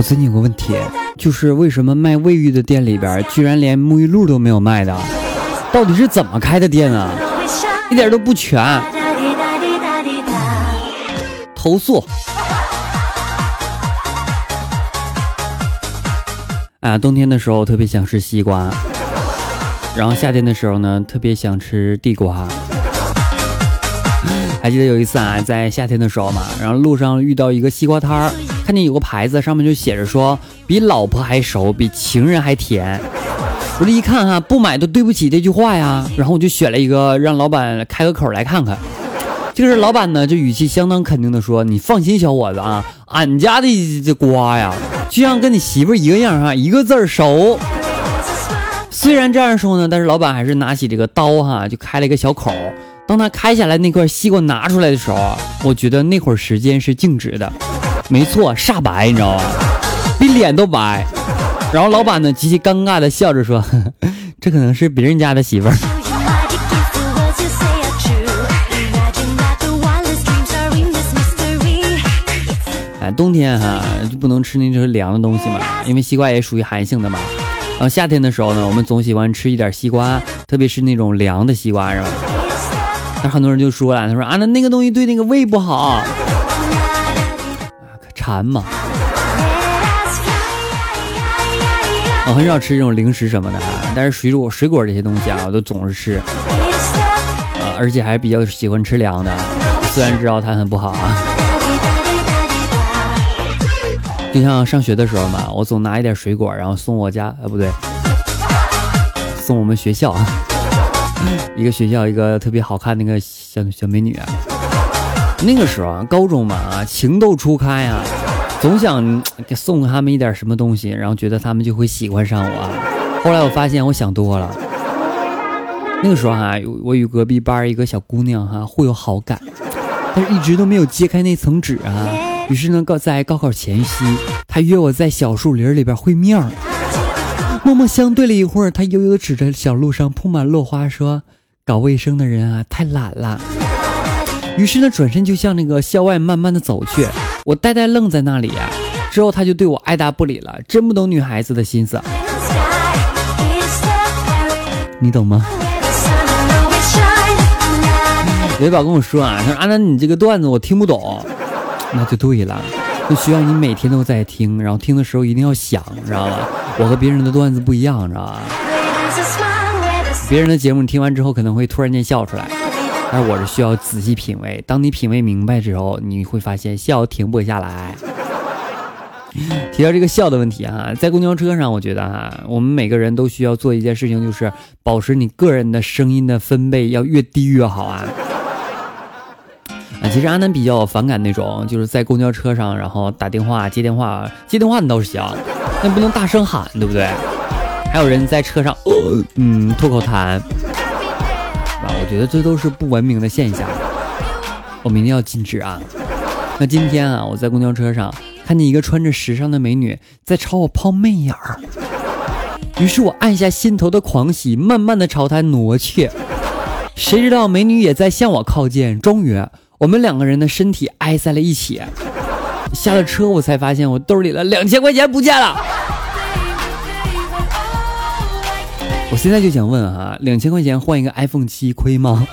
我最近有个问题，就是为什么卖卫浴的店里边居然连沐浴露都没有卖的？到底是怎么开的店啊？一点都不全。投诉。啊，冬天的时候特别想吃西瓜，然后夏天的时候呢，特别想吃地瓜。还记得有一次啊，在夏天的时候嘛，然后路上遇到一个西瓜摊儿，看见有个牌子，上面就写着说比老婆还熟，比情人还甜。我这一看哈，不买都对不起这句话呀。然后我就选了一个，让老板开个口来看看。这个老板呢，就语气相当肯定的说：“你放心，小伙子啊，俺家的这瓜呀，就像跟你媳妇一个样哈，一个字熟。”虽然这样说呢，但是老板还是拿起这个刀哈，就开了一个小口。当他开下来那块西瓜拿出来的时候，我觉得那会儿时间是静止的，没错，煞白，你知道吗？比脸都白。然后老板呢极其尴尬的笑着说：“ 这可能是别人家的媳妇儿。”哎，冬天哈就不能吃那种凉的东西嘛，因为西瓜也属于寒性的嘛。然后夏天的时候呢，我们总喜欢吃一点西瓜，特别是那种凉的西瓜，是吧？那很多人就说了，他说啊，那那个东西对那个胃不好，馋嘛。我很少吃这种零食什么的，但是水果水果这些东西啊，我都总是吃，啊，而且还比较喜欢吃凉的，虽然知道它很不好啊。就像上学的时候嘛，我总拿一点水果，然后送我家，呃，不对，送我们学校。一个学校一个特别好看那个小小美女，那个时候啊，高中嘛啊，情窦初开啊，总想给送他们一点什么东西，然后觉得他们就会喜欢上我。后来我发现我想多了，那个时候哈，我与隔壁班一个小姑娘哈互有好感，但是一直都没有揭开那层纸啊。于是呢，高在高考前夕，她约我在小树林里边会面儿。默默相对了一会儿，他悠悠指着小路上铺满落花说：“搞卫生的人啊，太懒了。”于是呢，转身就向那个校外慢慢的走去。我呆呆愣在那里呀。之后他就对我爱答不理了，真不懂女孩子的心思，你懂吗？维宝跟我说啊，他说阿南，你这个段子我听不懂，那就对了，就需要你每天都在听，然后听的时候一定要想，知道吧？我和别人的段子不一样，知道吧？别人的节目你听完之后可能会突然间笑出来，但我是需要仔细品味。当你品味明白之后，你会发现笑停不下来。提到这个笑的问题啊，在公交车上，我觉得哈，我们每个人都需要做一件事情，就是保持你个人的声音的分贝要越低越好啊。啊，其实阿南比较反感那种，就是在公交车上，然后打电话、接电话、接电话你倒是行。那不能大声喊，对不对？还有人在车上，嗯，吐口痰，啊，我觉得这都是不文明的现象，我们一定要禁止啊。那今天啊，我在公交车上看见一个穿着时尚的美女在朝我抛媚眼儿，于是我按下心头的狂喜，慢慢的朝她挪去，谁知道美女也在向我靠近，终于，我们两个人的身体挨在了一起。下了车，我才发现我兜里的两千块钱不见了。现在就想问哈，两千块钱换一个 iPhone 七亏吗？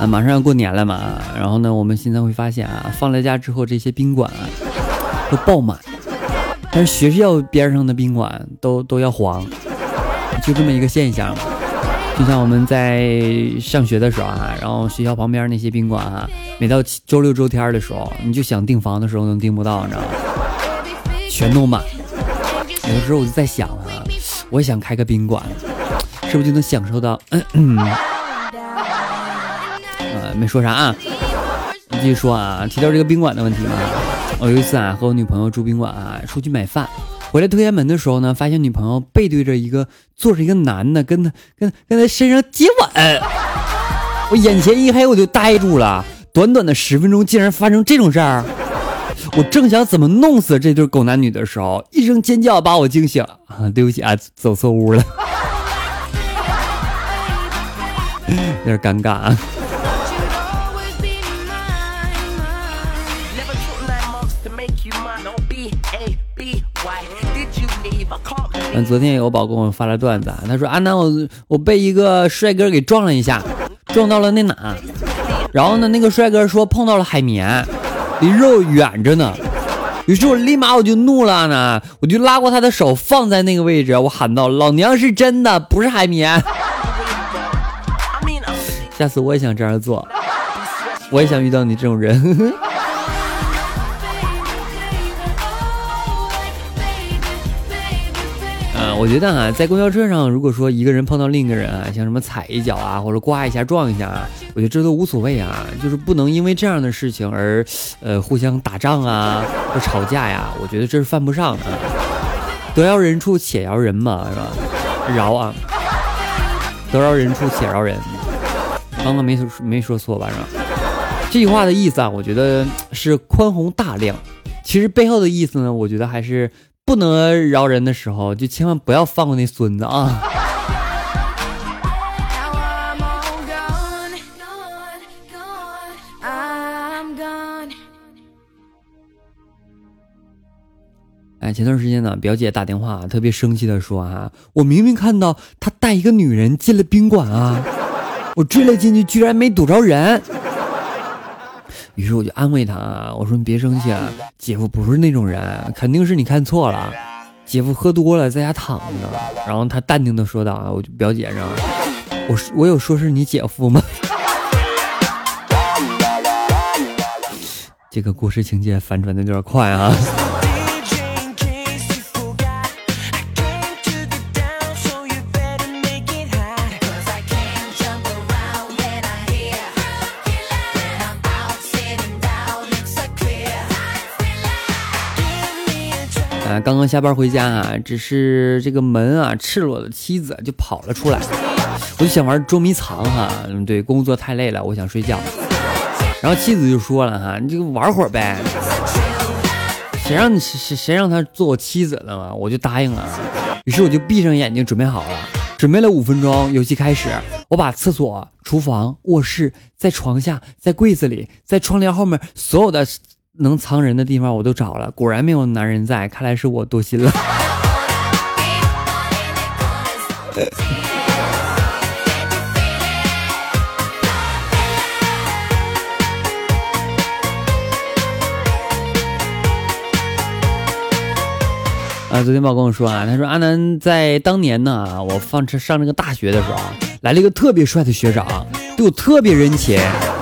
啊，马上要过年了嘛，然后呢，我们现在会发现啊，放了假之后，这些宾馆啊都爆满，但是学校边上的宾馆都都要黄，就这么一个现象。就像我们在上学的时候啊，然后学校旁边那些宾馆啊，每到周六周天的时候，你就想订房的时候能订不到，你知道吗？全都满。有的时候我就在想啊，我想开个宾馆，是不是就能享受到？嗯嗯。呃，没说啥啊，你继续说啊，提到这个宾馆的问题嘛，我有一次啊和我女朋友住宾馆啊，出去买饭。回来推开门的时候呢，发现女朋友背对着一个坐着一个男的，跟他跟跟他身上接吻，我眼前一黑，我就呆住了。短短的十分钟，竟然发生这种事儿！我正想怎么弄死这对狗男女的时候，一声尖叫把我惊醒。啊，对不起啊，走错屋了，有点尴尬啊。嗯，昨天有宝给我发了段子，他说：“阿南，我我被一个帅哥给撞了一下，撞到了那哪？然后呢，那个帅哥说碰到了海绵，离肉远着呢。于是我立马我就怒了呢，我就拉过他的手放在那个位置，我喊道：老娘是真的，不是海绵。下次我也想这样做，我也想遇到你这种人。”我觉得啊，在公交车上，如果说一个人碰到另一个人啊，像什么踩一脚啊，或者刮一下、撞一下啊，我觉得这都无所谓啊，就是不能因为这样的事情而，呃，互相打仗啊，或吵架呀，我觉得这是犯不上的。得饶人处且饶人嘛，是吧？饶啊，得饶人处且饶人。刚刚没说没说错吧？是吧？这句话的意思啊，我觉得是宽宏大量。其实背后的意思呢，我觉得还是。不能饶人的时候，就千万不要放过那孙子啊！哎，前段时间呢，表姐打电话，特别生气的说：“啊，我明明看到他带一个女人进了宾馆啊，我追了进去，居然没堵着人。”于是我就安慰他，我说你别生气啊，姐夫不是那种人，肯定是你看错了，姐夫喝多了在家躺着。然后他淡定的说道啊，我就表姐呢，我我有说是你姐夫吗？这个故事情节反转的有点快啊。刚刚下班回家啊，只是这个门啊，赤裸的妻子就跑了出来。我就想玩捉迷藏哈，对，工作太累了，我想睡觉。然后妻子就说了哈，你就玩会儿呗。谁让你谁谁让他做我妻子了嘛，我就答应了。于是我就闭上眼睛准备好了，准备了五分钟，游戏开始。我把厕所、厨房、卧室，在床下，在柜子里，在窗帘后面，所有的。能藏人的地方我都找了，果然没有男人在，看来是我多心了。啊，昨天宝跟我说啊，他说阿南在当年呢，我放车上这个大学的时候，来了一个特别帅的学长，对我特别人情。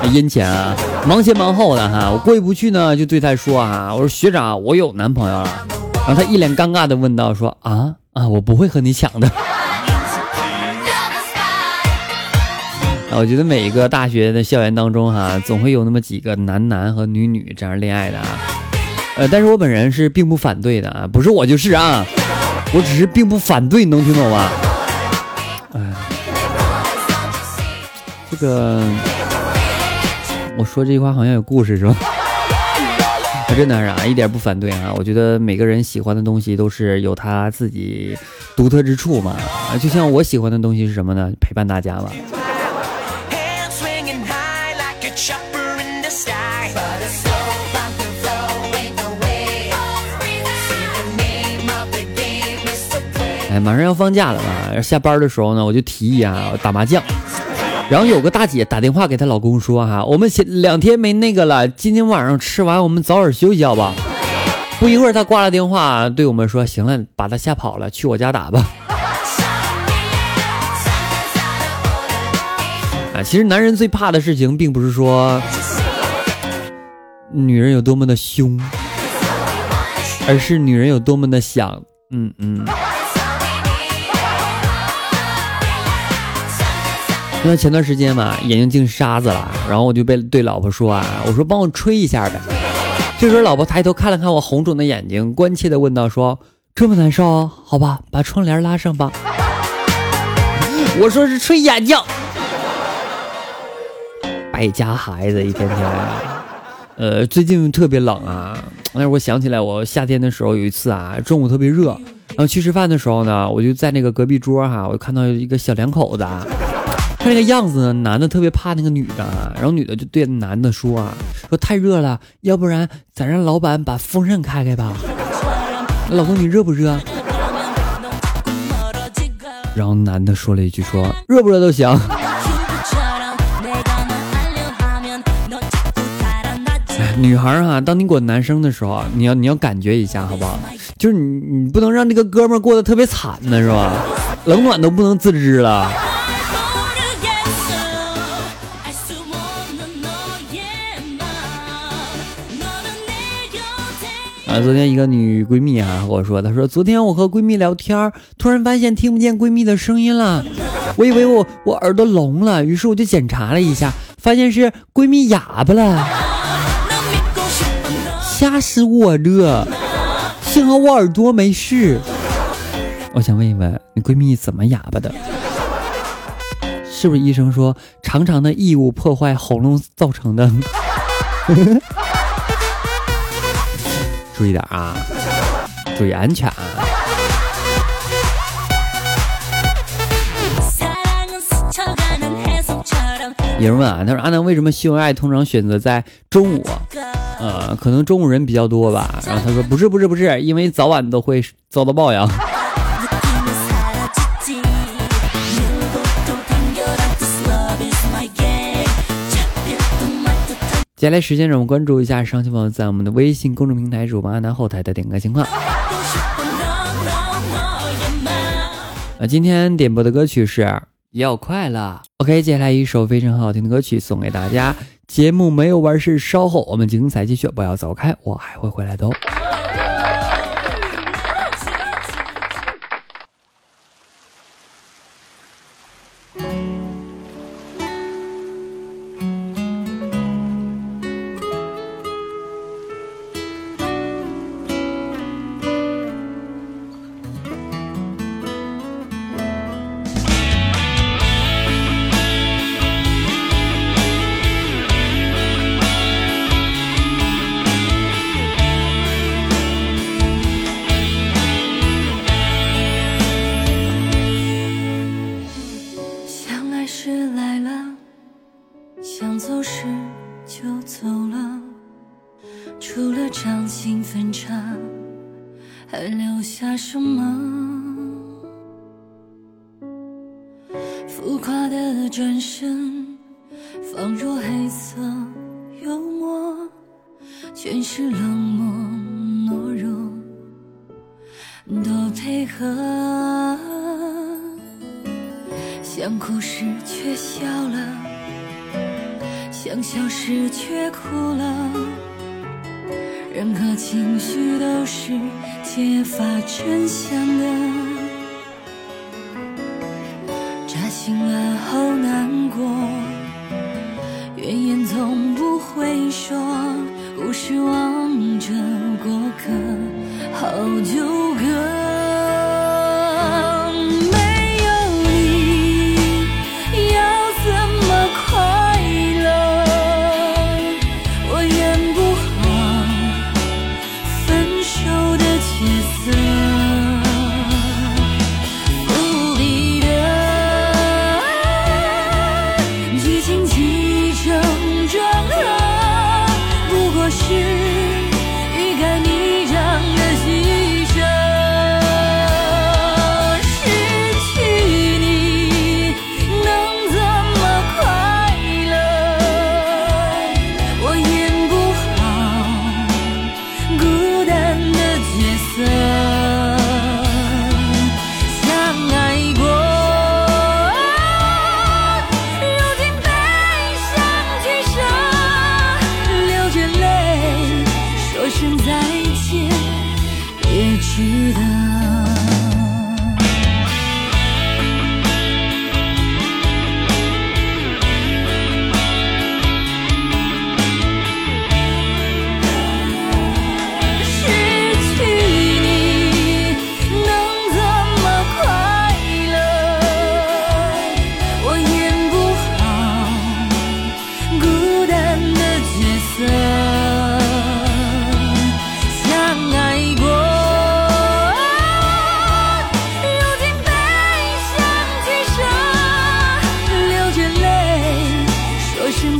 殷勤啊，忙前忙后的哈，我过意不去呢，就对他说啊，我说学长，我有男朋友了。然后他一脸尴尬的问道，说啊啊，我不会和你抢的。啊，我觉得每一个大学的校园当中哈，总会有那么几个男男和女女这样恋爱的啊。呃，但是我本人是并不反对的啊，不是我就是啊，我只是并不反对，能听懂吗？哎，这个。我说这句话好像有故事是吧？我 真的是啊，一点不反对啊。我觉得每个人喜欢的东西都是有他自己独特之处嘛。啊，就像我喜欢的东西是什么呢？陪伴大家嘛。哎，马上要放假了嘛，下班的时候呢，我就提议啊，打麻将。然后有个大姐打电话给她老公说：“哈，我们前两天没那个了，今天晚上吃完我们早点休息好不好？”不一会儿，她挂了电话，对我们说：“行了，把她吓跑了，去我家打吧。”啊，其实男人最怕的事情，并不是说女人有多么的凶，而是女人有多么的想，嗯嗯。因为前段时间嘛，眼睛进沙子了，然后我就被对老婆说啊，我说帮我吹一下呗。这时候老婆抬头看了看我红肿的眼睛，关切的问道：“说这么难受？好吧，把窗帘拉上吧。”我说是吹眼睛。败家孩子，一天天。呃，最近特别冷啊，但是我想起来，我夏天的时候有一次啊，中午特别热，然后去吃饭的时候呢，我就在那个隔壁桌哈，我就看到一个小两口子。看那个样子呢，男的特别怕那个女的，然后女的就对男的说啊，说太热了，要不然咱让老板把风扇开开吧。老公你热不热？然后男的说了一句说热不热都行。女孩啊，当你管男生的时候，你要你要感觉一下好不好？就是你你不能让这个哥们过得特别惨呢，是吧？冷暖都不能自知了。啊，昨天一个女闺蜜啊和我说，她说昨天我和闺蜜聊天，突然发现听不见闺蜜的声音了，我以为我我耳朵聋了，于是我就检查了一下，发现是闺蜜哑巴了，吓死我了！幸好我耳朵没事。我想问一问，你闺蜜怎么哑巴的？是不是医生说长长的异物破坏喉咙造成的？注意点啊，注意安全。有人问啊，他说阿南为什么秀恩爱通常选择在中午？呃，可能中午人比较多吧。然后他说不是不是不是，因为早晚都会遭到报应。接下来时间，让我们关注一下上期朋友在我们的微信公众平台主播阿南后台的点歌情况。啊，今天点播的歌曲是《要快乐》。OK，接下来一首非常好听的歌曲送给大家。节目没有完事，稍后我们精彩继续，不要走开，我还会回来的哦。浮夸的转身，仿若黑色幽默，全是冷漠懦弱的配合。想哭时却笑了，想笑时却哭了，任何情绪都是揭发真相的。怨言从不会说，故事望着过客，好纠葛。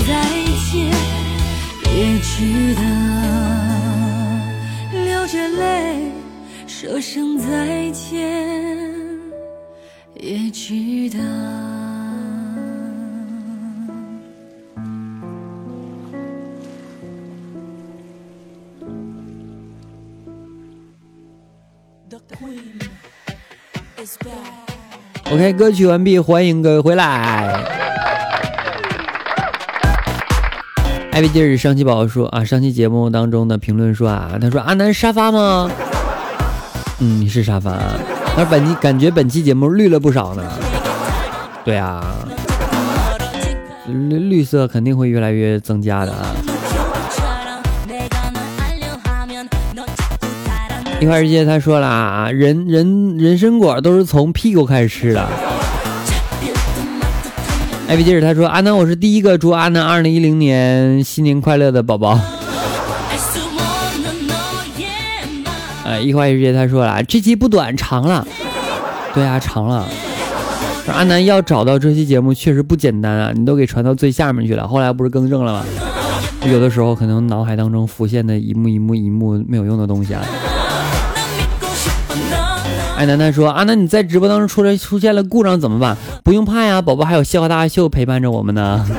再见也值得流着泪说声再见也值得 ok 歌曲完毕欢迎各位回来。艾比劲儿上期宝宝说啊，上期节目当中的评论说啊，他说阿南沙发吗？嗯，你是沙发。他说本期感觉本期节目绿了不少呢。对啊，绿绿色肯定会越来越增加的啊。一块世界他说了啊，人人人参果都是从屁股开始吃的。艾比劲儿他说阿南，我是第一个祝阿南二零一零年新年快乐的宝宝。哎，一块世界他说了，这期不短，长了。对啊，长了。阿南要找到这期节目确实不简单啊，你都给传到最下面去了。后来不是更正了吗？有的时候可能脑海当中浮现的一幕一幕一幕没有用的东西啊。哎，楠楠说：“啊，那你在直播当中出来出现了故障怎么办？不用怕呀，宝宝还有笑话大秀陪伴着我们呢。”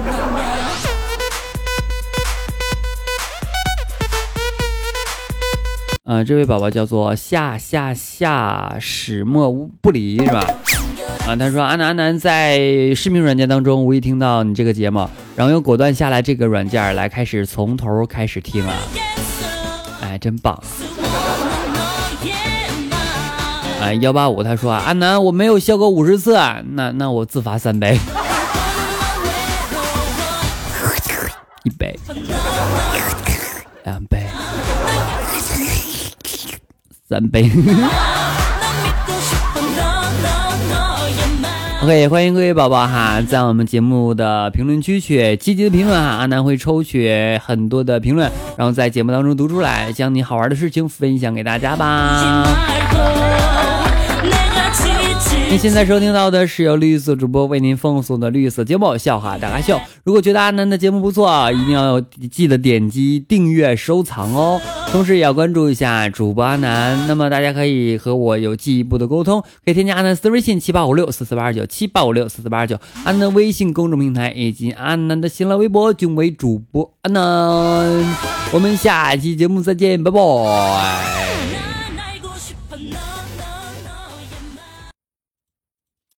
啊，这位宝宝叫做夏夏夏始末不离是吧？啊，他说：“阿南阿南在视频软件当中无意听到你这个节目，然后又果断下来这个软件来开始从头开始听啊，哎，真棒。”哎，幺八五，他说啊，阿南，我没有笑过五十次，啊那那我自罚三杯，一杯，两杯，三杯。OK，欢迎各位宝宝哈，在我们节目的评论区去积极的评论哈，阿南会抽取很多的评论，然后在节目当中读出来，将你好玩的事情分享给大家吧。您现在收听到的是由绿色主播为您奉送的绿色节目笑话大咖秀。如果觉得阿南的节目不错，一定要记得点击订阅收藏哦。同时也要关注一下主播阿南。那么大家可以和我有进一步的沟通，可以添加阿南私微信七八五六四四八二九七八五六四四八二九，阿南微信公众平台以及阿南的新浪微博均为主播阿南。我们下期节目再见，拜拜。